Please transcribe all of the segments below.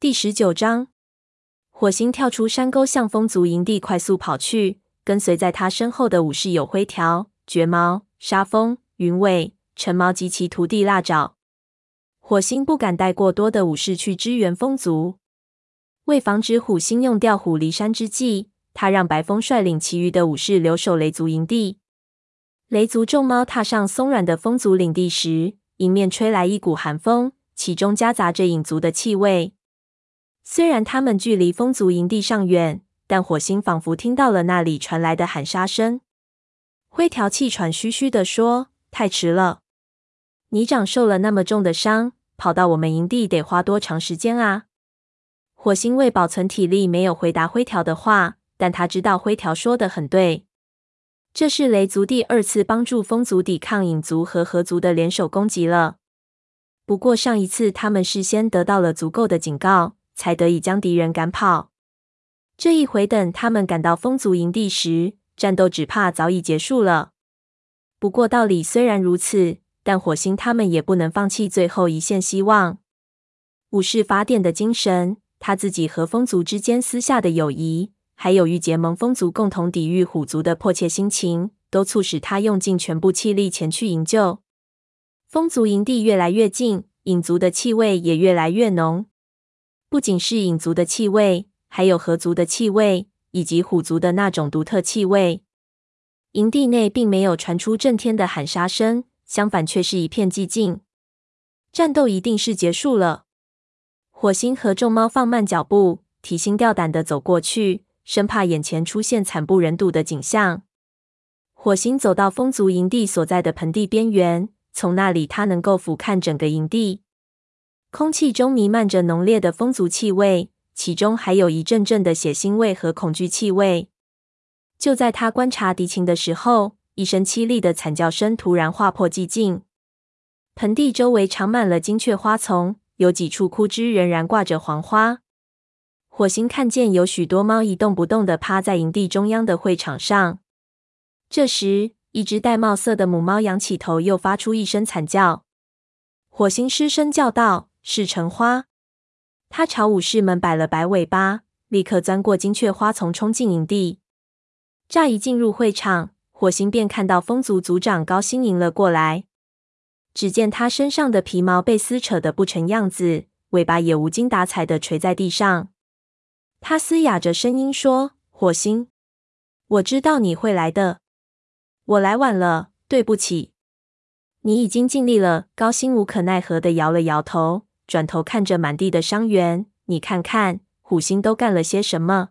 第十九章，火星跳出山沟，向风族营地快速跑去。跟随在他身后的武士有灰条、绝毛、沙风、云尾、尘毛及其徒弟腊爪。火星不敢带过多的武士去支援风族，为防止虎星用调虎离山之计，他让白风率领其余的武士留守雷族营地。雷族众猫踏上松软的风族领地时，迎面吹来一股寒风，其中夹杂着影族的气味。虽然他们距离风族营地尚远，但火星仿佛听到了那里传来的喊杀声。灰条气喘吁吁地说：“太迟了，你长受了那么重的伤，跑到我们营地得花多长时间啊？”火星为保存体力，没有回答灰条的话，但他知道灰条说的很对。这是雷族第二次帮助风族抵抗影族和河族的联手攻击了。不过上一次他们事先得到了足够的警告。才得以将敌人赶跑。这一回，等他们赶到风族营地时，战斗只怕早已结束了。不过道理虽然如此，但火星他们也不能放弃最后一线希望。武士法典的精神，他自己和风族之间私下的友谊，还有与结盟风族共同抵御虎族的迫切心情，都促使他用尽全部气力前去营救。风族营地越来越近，影族的气味也越来越浓。不仅是影族的气味，还有河族的气味，以及虎族的那种独特气味。营地内并没有传出震天的喊杀声，相反，却是一片寂静。战斗一定是结束了。火星和众猫放慢脚步，提心吊胆的走过去，生怕眼前出现惨不忍睹的景象。火星走到风族营地所在的盆地边缘，从那里他能够俯瞰整个营地。空气中弥漫着浓烈的风族气味，其中还有一阵阵的血腥味和恐惧气味。就在他观察敌情的时候，一声凄厉的惨叫声突然划破寂静。盆地周围长满了金雀花丛，有几处枯枝仍然挂着黄花。火星看见有许多猫一动不动地趴在营地中央的会场上。这时，一只玳瑁色的母猫仰起头，又发出一声惨叫。火星失声叫道。是橙花，他朝武士们摆了摆尾巴，立刻钻过金雀花丛，冲进营地。乍一进入会场，火星便看到风族族长高星迎了过来。只见他身上的皮毛被撕扯得不成样子，尾巴也无精打采的垂在地上。他嘶哑着声音说：“火星，我知道你会来的，我来晚了，对不起。你已经尽力了。”高星无可奈何的摇了摇头。转头看着满地的伤员，你看看虎星都干了些什么？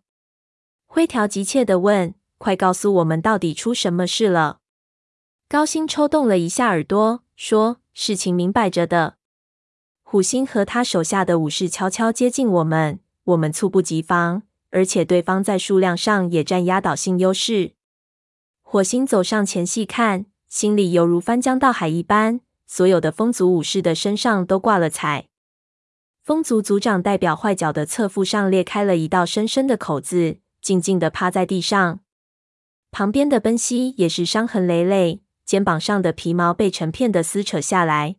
灰条急切地问：“快告诉我们，到底出什么事了？”高星抽动了一下耳朵，说：“事情明摆着的，虎星和他手下的武士悄悄接近我们，我们猝不及防，而且对方在数量上也占压倒性优势。”火星走上前细看，心里犹如翻江倒海一般，所有的风族武士的身上都挂了彩。风族族长代表坏角的侧腹上裂开了一道深深的口子，静静地趴在地上。旁边的奔西也是伤痕累累，肩膀上的皮毛被成片的撕扯下来。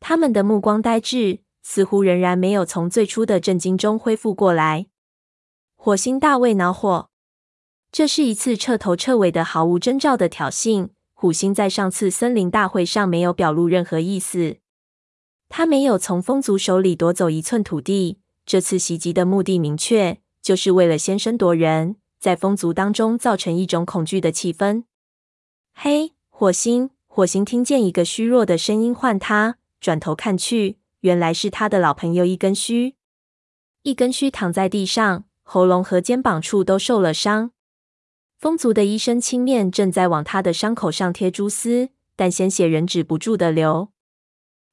他们的目光呆滞，似乎仍然没有从最初的震惊中恢复过来。火星大卫恼火，这是一次彻头彻尾的毫无征兆的挑衅。虎星在上次森林大会上没有表露任何意思。他没有从风族手里夺走一寸土地。这次袭击的目的明确，就是为了先声夺人，在风族当中造成一种恐惧的气氛。嘿，火星！火星听见一个虚弱的声音唤他，转头看去，原来是他的老朋友一根须。一根须躺在地上，喉咙和肩膀处都受了伤。风族的医生青面正在往他的伤口上贴蛛丝，但鲜血仍止不住的流。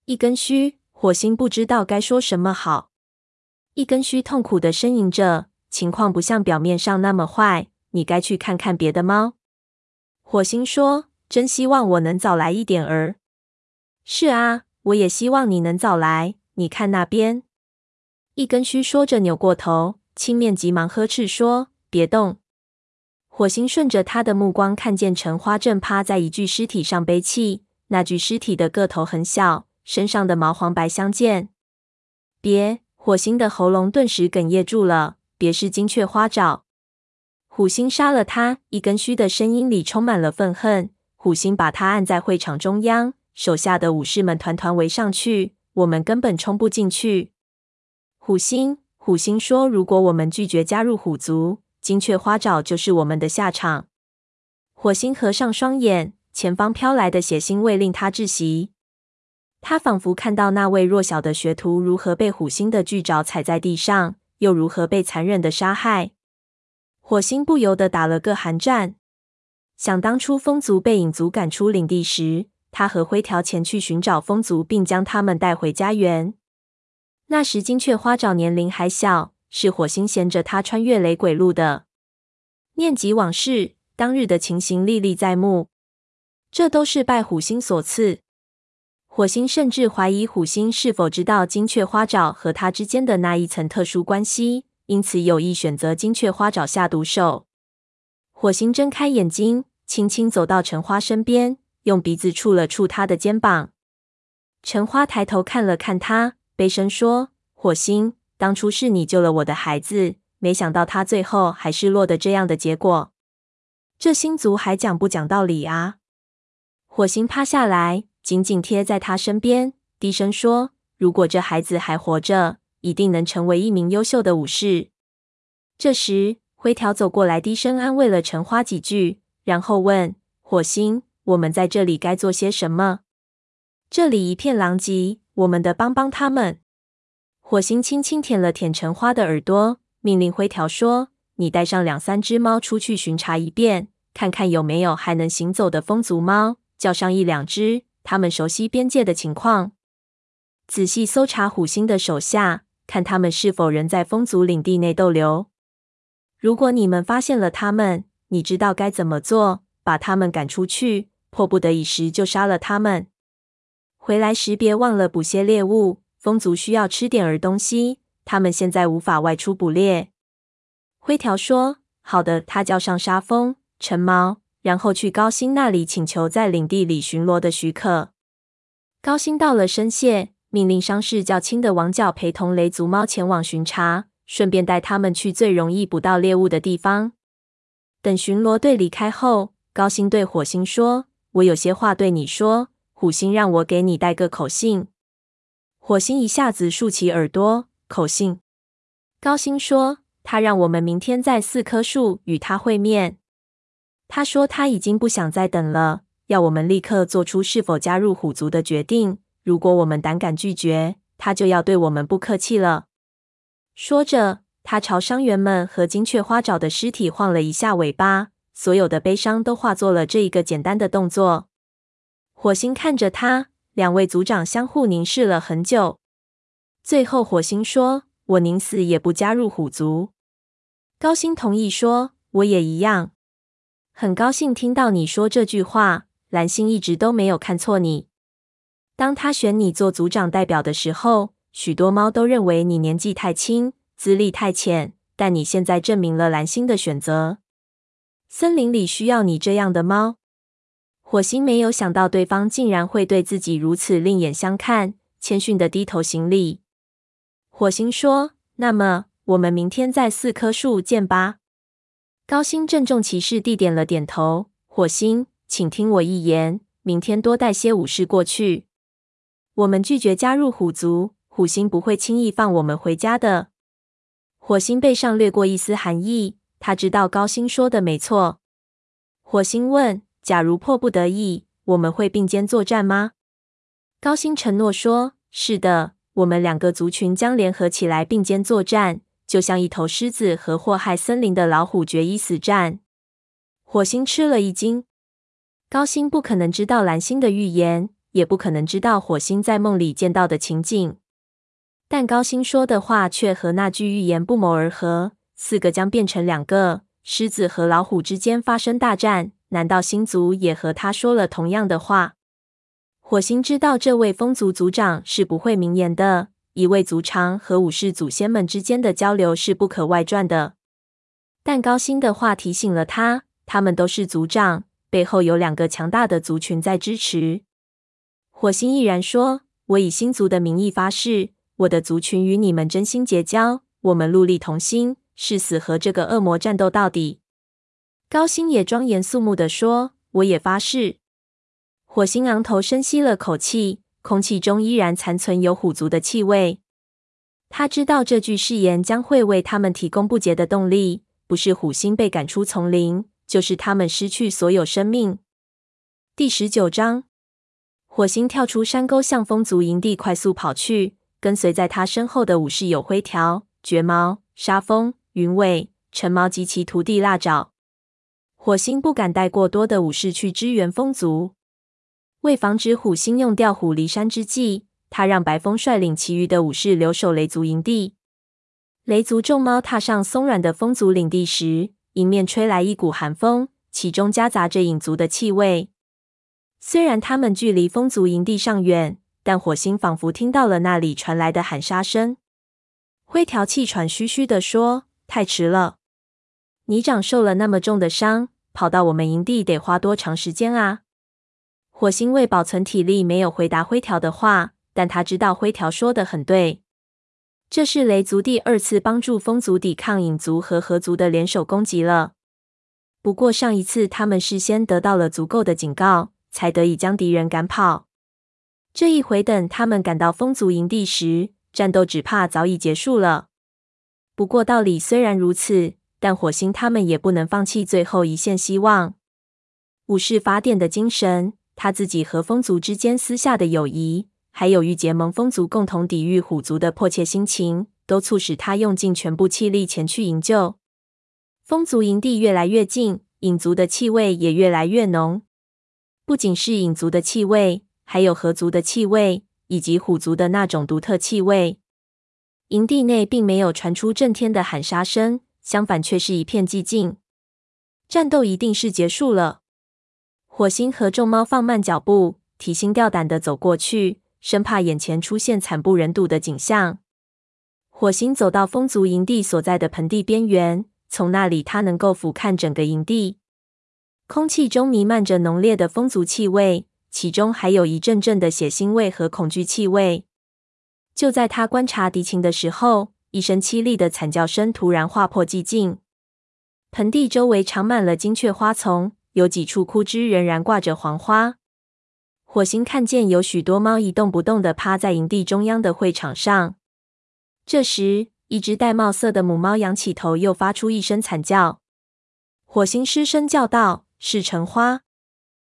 一根须，火星不知道该说什么好。一根须痛苦的呻吟着，情况不像表面上那么坏。你该去看看别的猫。火星说：“真希望我能早来一点儿。”是啊，我也希望你能早来。你看那边。一根须说着扭过头，青面急忙呵斥说：“别动！”火星顺着他的目光看见橙花正趴在一具尸体上悲泣，那具尸体的个头很小。身上的毛黄白相间。别，火星的喉咙顿时哽咽住了。别是金雀花爪，虎星杀了他！一根须的声音里充满了愤恨。虎星把他按在会场中央，手下的武士们团团围上去，我们根本冲不进去。虎星，虎星说：“如果我们拒绝加入虎族，金雀花爪就是我们的下场。”火星合上双眼，前方飘来的血腥味令他窒息。他仿佛看到那位弱小的学徒如何被虎星的巨爪踩在地上。又如何被残忍的杀害？火星不由得打了个寒战。想当初，风族被影族赶出领地时，他和灰条前去寻找风族，并将他们带回家园。那时金雀花爪年龄还小，是火星衔着他穿越雷鬼路的。念及往事，当日的情形历历在目。这都是拜虎星所赐。火星甚至怀疑虎星是否知道金雀花爪和他之间的那一层特殊关系，因此有意选择金雀花爪下毒手。火星睁开眼睛，轻轻走到橙花身边，用鼻子触了触他的肩膀。橙花抬头看了看他，悲声说：“火星，当初是你救了我的孩子，没想到他最后还是落得这样的结果。这星族还讲不讲道理啊？”火星趴下来。紧紧贴在他身边，低声说：“如果这孩子还活着，一定能成为一名优秀的武士。”这时，灰条走过来，低声安慰了橙花几句，然后问：“火星，我们在这里该做些什么？这里一片狼藉，我们得帮帮他们。”火星轻轻舔了舔橙花的耳朵，命令灰条说：“你带上两三只猫出去巡查一遍，看看有没有还能行走的风族猫，叫上一两只。”他们熟悉边界的情况，仔细搜查虎星的手下，看他们是否仍在风族领地内逗留。如果你们发现了他们，你知道该怎么做，把他们赶出去，迫不得已时就杀了他们。回来时别忘了捕些猎物，风族需要吃点儿东西，他们现在无法外出捕猎。灰条说：“好的。”他叫上沙风、陈毛。然后去高星那里请求在领地里巡逻的许可。高星到了深谢，命令伤势较轻的王角陪同雷族猫前往巡查，顺便带他们去最容易捕到猎物的地方。等巡逻队离开后，高星对火星说：“我有些话对你说，虎星让我给你带个口信。”火星一下子竖起耳朵，口信。高星说：“他让我们明天在四棵树与他会面。”他说他已经不想再等了，要我们立刻做出是否加入虎族的决定。如果我们胆敢拒绝，他就要对我们不客气了。说着，他朝伤员们和金雀花爪的尸体晃了一下尾巴，所有的悲伤都化作了这一个简单的动作。火星看着他，两位族长相互凝视了很久，最后火星说：“我宁死也不加入虎族。”高星同意说：“我也一样。”很高兴听到你说这句话。蓝星一直都没有看错你。当他选你做组长代表的时候，许多猫都认为你年纪太轻，资历太浅。但你现在证明了蓝星的选择。森林里需要你这样的猫。火星没有想到对方竟然会对自己如此另眼相看，谦逊的低头行礼。火星说：“那么，我们明天在四棵树见吧。”高星郑重其事地点了点头。火星，请听我一言，明天多带些武士过去。我们拒绝加入虎族，虎星不会轻易放我们回家的。火星背上掠过一丝寒意，他知道高星说的没错。火星问：“假如迫不得已，我们会并肩作战吗？”高星承诺说：“是的，我们两个族群将联合起来并肩作战。”就像一头狮子和祸害森林的老虎决一死战。火星吃了一惊。高星不可能知道蓝星的预言，也不可能知道火星在梦里见到的情景。但高星说的话却和那句预言不谋而合：四个将变成两个，狮子和老虎之间发生大战。难道星族也和他说了同样的话？火星知道这位风族族长是不会明言的。一位族长和武士祖先们之间的交流是不可外传的，但高星的话提醒了他，他们都是族长，背后有两个强大的族群在支持。火星毅然说：“我以星族的名义发誓，我的族群与你们真心结交，我们戮力同心，誓死和这个恶魔战斗到底。”高星也庄严肃穆地说：“我也发誓。”火星昂头深吸了口气，空气中依然残存有虎族的气味。他知道这句誓言将会为他们提供不竭的动力，不是虎星被赶出丛林，就是他们失去所有生命。第十九章，火星跳出山沟，向风族营地快速跑去。跟随在他身后的武士有灰条、绝毛、沙风、云尾、尘毛及其徒弟腊爪。火星不敢带过多的武士去支援风族。为防止虎星用调虎离山之计，他让白风率领其余的武士留守雷族营地。雷族众猫踏上松软的风族领地时，迎面吹来一股寒风，其中夹杂着影族的气味。虽然他们距离风族营地尚远，但火星仿佛听到了那里传来的喊杀声。灰条气喘吁吁地说：“太迟了，你长受了那么重的伤，跑到我们营地得花多长时间啊？”火星为保存体力，没有回答灰条的话，但他知道灰条说的很对。这是雷族第二次帮助风族抵抗影族和河族的联手攻击了。不过上一次他们事先得到了足够的警告，才得以将敌人赶跑。这一回等他们赶到风族营地时，战斗只怕早已结束了。不过道理虽然如此，但火星他们也不能放弃最后一线希望。武士法典的精神。他自己和风族之间私下的友谊，还有欲结盟风族共同抵御虎族的迫切心情，都促使他用尽全部气力前去营救。风族营地越来越近，影族的气味也越来越浓。不仅是影族的气味，还有河族的气味，以及虎族的那种独特气味。营地内并没有传出震天的喊杀声，相反却是一片寂静。战斗一定是结束了。火星和众猫放慢脚步，提心吊胆地走过去，生怕眼前出现惨不忍睹的景象。火星走到风族营地所在的盆地边缘，从那里他能够俯瞰整个营地。空气中弥漫着浓烈的风族气味，其中还有一阵阵的血腥味和恐惧气味。就在他观察敌情的时候，一声凄厉的惨叫声突然划破寂静。盆地周围长满了金雀花丛。有几处枯枝仍然挂着黄花。火星看见有许多猫一动不动地趴在营地中央的会场上。这时，一只玳瑁色的母猫仰起头，又发出一声惨叫。火星失声叫道：“是橙花！”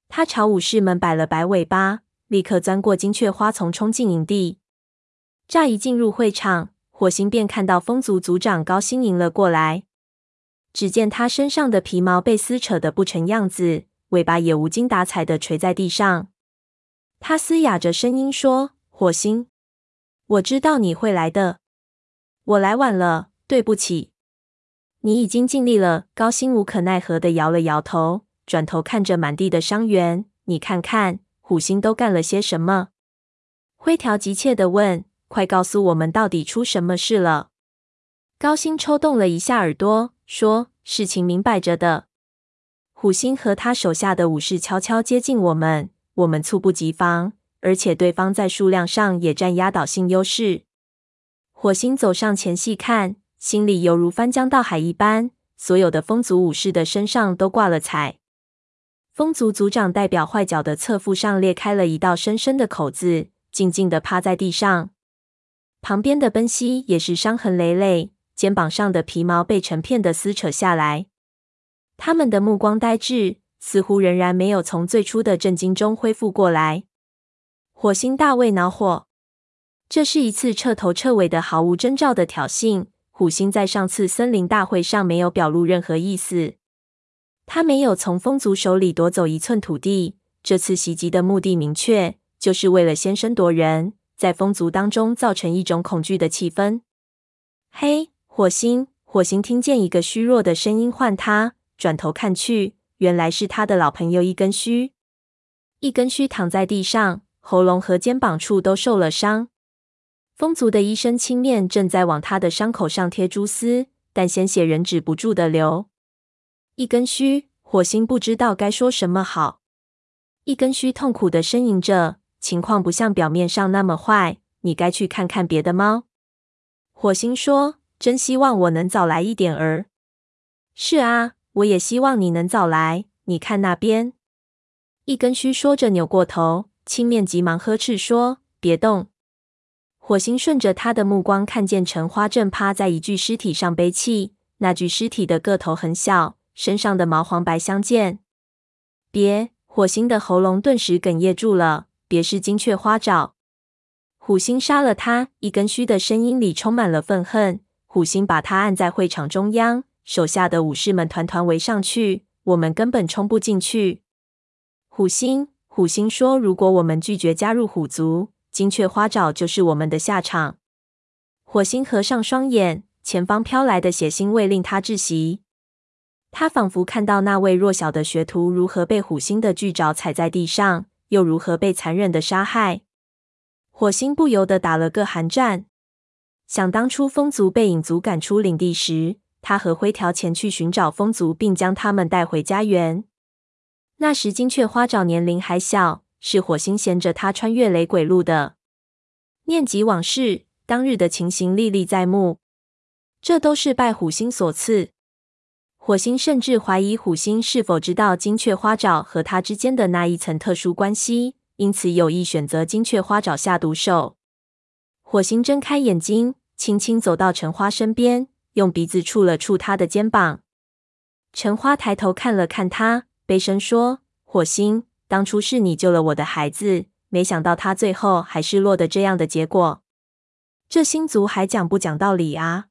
它朝武士们摆了摆尾巴，立刻钻过金雀花丛，冲进营地。乍一进入会场，火星便看到风族族长高星迎了过来。只见他身上的皮毛被撕扯得不成样子，尾巴也无精打采地垂在地上。他嘶哑着声音说：“火星，我知道你会来的，我来晚了，对不起。你已经尽力了。”高星无可奈何地摇了摇头，转头看着满地的伤员：“你看看，虎星都干了些什么？”灰条急切地问：“快告诉我们，到底出什么事了？”高星抽动了一下耳朵。说：“事情明摆着的，虎星和他手下的武士悄悄接近我们，我们猝不及防，而且对方在数量上也占压倒性优势。”火星走上前细看，心里犹如翻江倒海一般。所有的风族武士的身上都挂了彩。风族族长代表坏角的侧腹上裂开了一道深深的口子，静静地趴在地上。旁边的奔西也是伤痕累累。肩膀上的皮毛被成片的撕扯下来，他们的目光呆滞，似乎仍然没有从最初的震惊中恢复过来。火星大卫恼火，这是一次彻头彻尾的毫无征兆的挑衅。虎星在上次森林大会上没有表露任何意思，他没有从风族手里夺走一寸土地。这次袭击的目的明确，就是为了先声夺人，在风族当中造成一种恐惧的气氛。嘿。火星，火星听见一个虚弱的声音唤他，转头看去，原来是他的老朋友一根须。一根须躺在地上，喉咙和肩膀处都受了伤。风族的医生青面正在往他的伤口上贴蛛丝，但鲜血仍止不住的流。一根须，火星不知道该说什么好。一根须痛苦的呻吟着，情况不像表面上那么坏。你该去看看别的猫。”火星说：“真希望我能早来一点儿。”“是啊，我也希望你能早来。”你看那边。一根须说着，扭过头。青面急忙呵斥说：“别动！”火星顺着他的目光看见橙花正趴在一具尸体上悲泣。那具尸体的个头很小，身上的毛黄白相间。别！火星的喉咙顿时哽咽住了。别是金雀花爪。虎星杀了他！一根须的声音里充满了愤恨。虎星把他按在会场中央，手下的武士们团团围上去，我们根本冲不进去。虎星。虎星说：“如果我们拒绝加入虎族，金雀花爪就是我们的下场。”火星合上双眼，前方飘来的血腥味令他窒息。他仿佛看到那位弱小的学徒如何被虎星的巨爪踩在地上，又如何被残忍的杀害。火星不由得打了个寒战。想当初，风族被影族赶出领地时，他和灰条前去寻找风族，并将他们带回家园。那时金雀花爪年龄还小，是火星衔着它穿越雷鬼路的。念及往事，当日的情形历历在目。这都是拜虎星所赐。火星甚至怀疑虎星是否知道金雀花爪和他之间的那一层特殊关系，因此有意选择金雀花爪下毒手。火星睁开眼睛，轻轻走到陈花身边，用鼻子触了触他的肩膀。陈花抬头看了看他。悲声说：“火星，当初是你救了我的孩子，没想到他最后还是落得这样的结果。这星族还讲不讲道理啊？”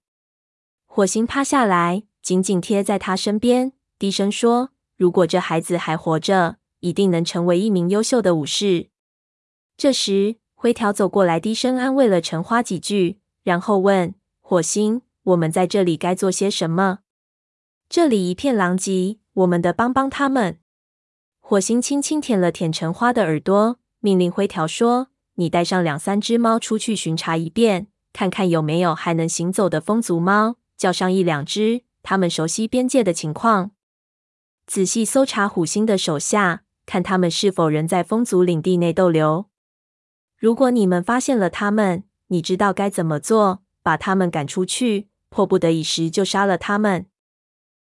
火星趴下来，紧紧贴在他身边，低声说：“如果这孩子还活着，一定能成为一名优秀的武士。”这时，灰条走过来，低声安慰了陈花几句，然后问：“火星，我们在这里该做些什么？这里一片狼藉。”我们得帮帮他们。火星轻轻舔了舔橙花的耳朵，命令灰条说：“你带上两三只猫出去巡查一遍，看看有没有还能行走的风族猫。叫上一两只，他们熟悉边界的情况。仔细搜查虎星的手下，看他们是否仍在风族领地内逗留。如果你们发现了他们，你知道该怎么做，把他们赶出去。迫不得已时，就杀了他们。”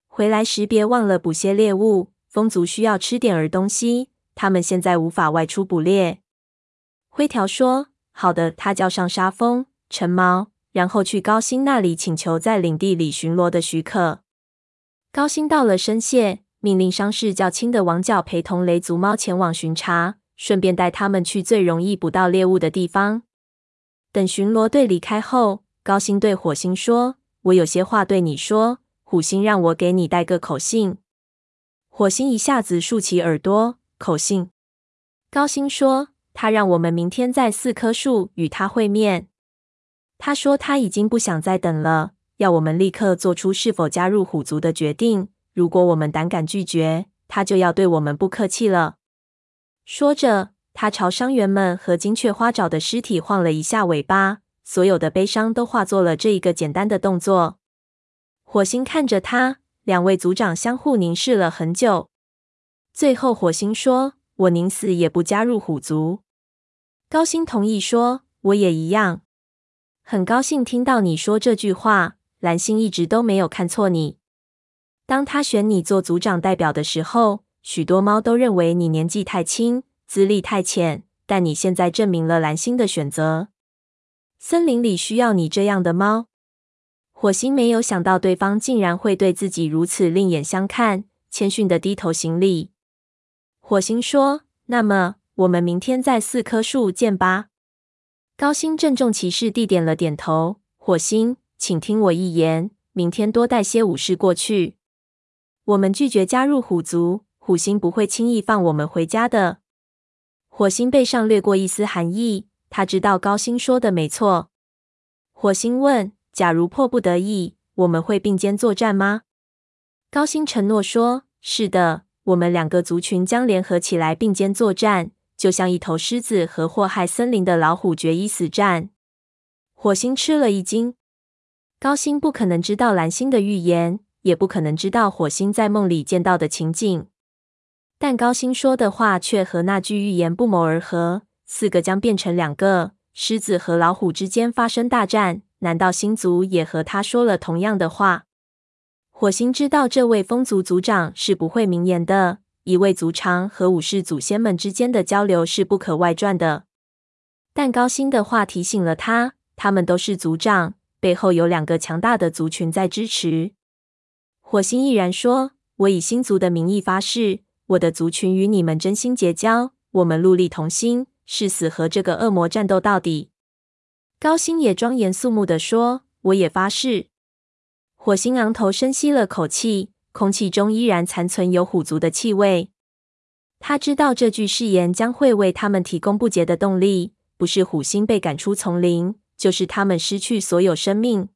回来时别忘了捕些猎物，风族需要吃点儿东西。他们现在无法外出捕猎。灰条说：“好的。”他叫上沙风、橙毛，然后去高星那里请求在领地里巡逻的许可。高星到了声谢，命令伤势较轻的王角陪同雷族猫前往巡查，顺便带他们去最容易捕到猎物的地方。等巡逻队离开后，高星对火星说：“我有些话对你说。”虎星让我给你带个口信。火星一下子竖起耳朵。口信。高星说：“他让我们明天在四棵树与他会面。他说他已经不想再等了，要我们立刻做出是否加入虎族的决定。如果我们胆敢拒绝，他就要对我们不客气了。”说着，他朝伤员们和金雀花爪的尸体晃了一下尾巴，所有的悲伤都化作了这一个简单的动作。火星看着他，两位族长相互凝视了很久。最后，火星说：“我宁死也不加入虎族。”高星同意说：“我也一样。”很高兴听到你说这句话。蓝星一直都没有看错你。当他选你做族长代表的时候，许多猫都认为你年纪太轻，资历太浅。但你现在证明了蓝星的选择。森林里需要你这样的猫。火星没有想到对方竟然会对自己如此另眼相看，谦逊的低头行礼。火星说：“那么我们明天在四棵树见吧。”高星郑重其事地点了点头。火星，请听我一言，明天多带些武士过去。我们拒绝加入虎族，虎星不会轻易放我们回家的。火星背上掠过一丝寒意，他知道高星说的没错。火星问。假如迫不得已，我们会并肩作战吗？高星承诺说：“是的，我们两个族群将联合起来并肩作战，就像一头狮子和祸害森林的老虎决一死战。”火星吃了一惊。高星不可能知道蓝星的预言，也不可能知道火星在梦里见到的情景，但高星说的话却和那句预言不谋而合：四个将变成两个，狮子和老虎之间发生大战，难道星族也和他说了同样的话？火星知道这位风族族长是不会明言的，一位族长和武士祖先们之间的交流是不可外传的。但高星的话提醒了他，他们都是族长，背后有两个强大的族群在支持。火星毅然说：“我以星族的名义发誓，我的族群与你们真心结交，我们戮力同心。”誓死和这个恶魔战斗到底。高星也庄严肃穆地说：“我也发誓。”火星昂头深吸了口气，空气中依然残存有虎族的气味。他知道这句誓言将会为他们提供不竭的动力，不是虎星被赶出丛林，就是他们失去所有生命，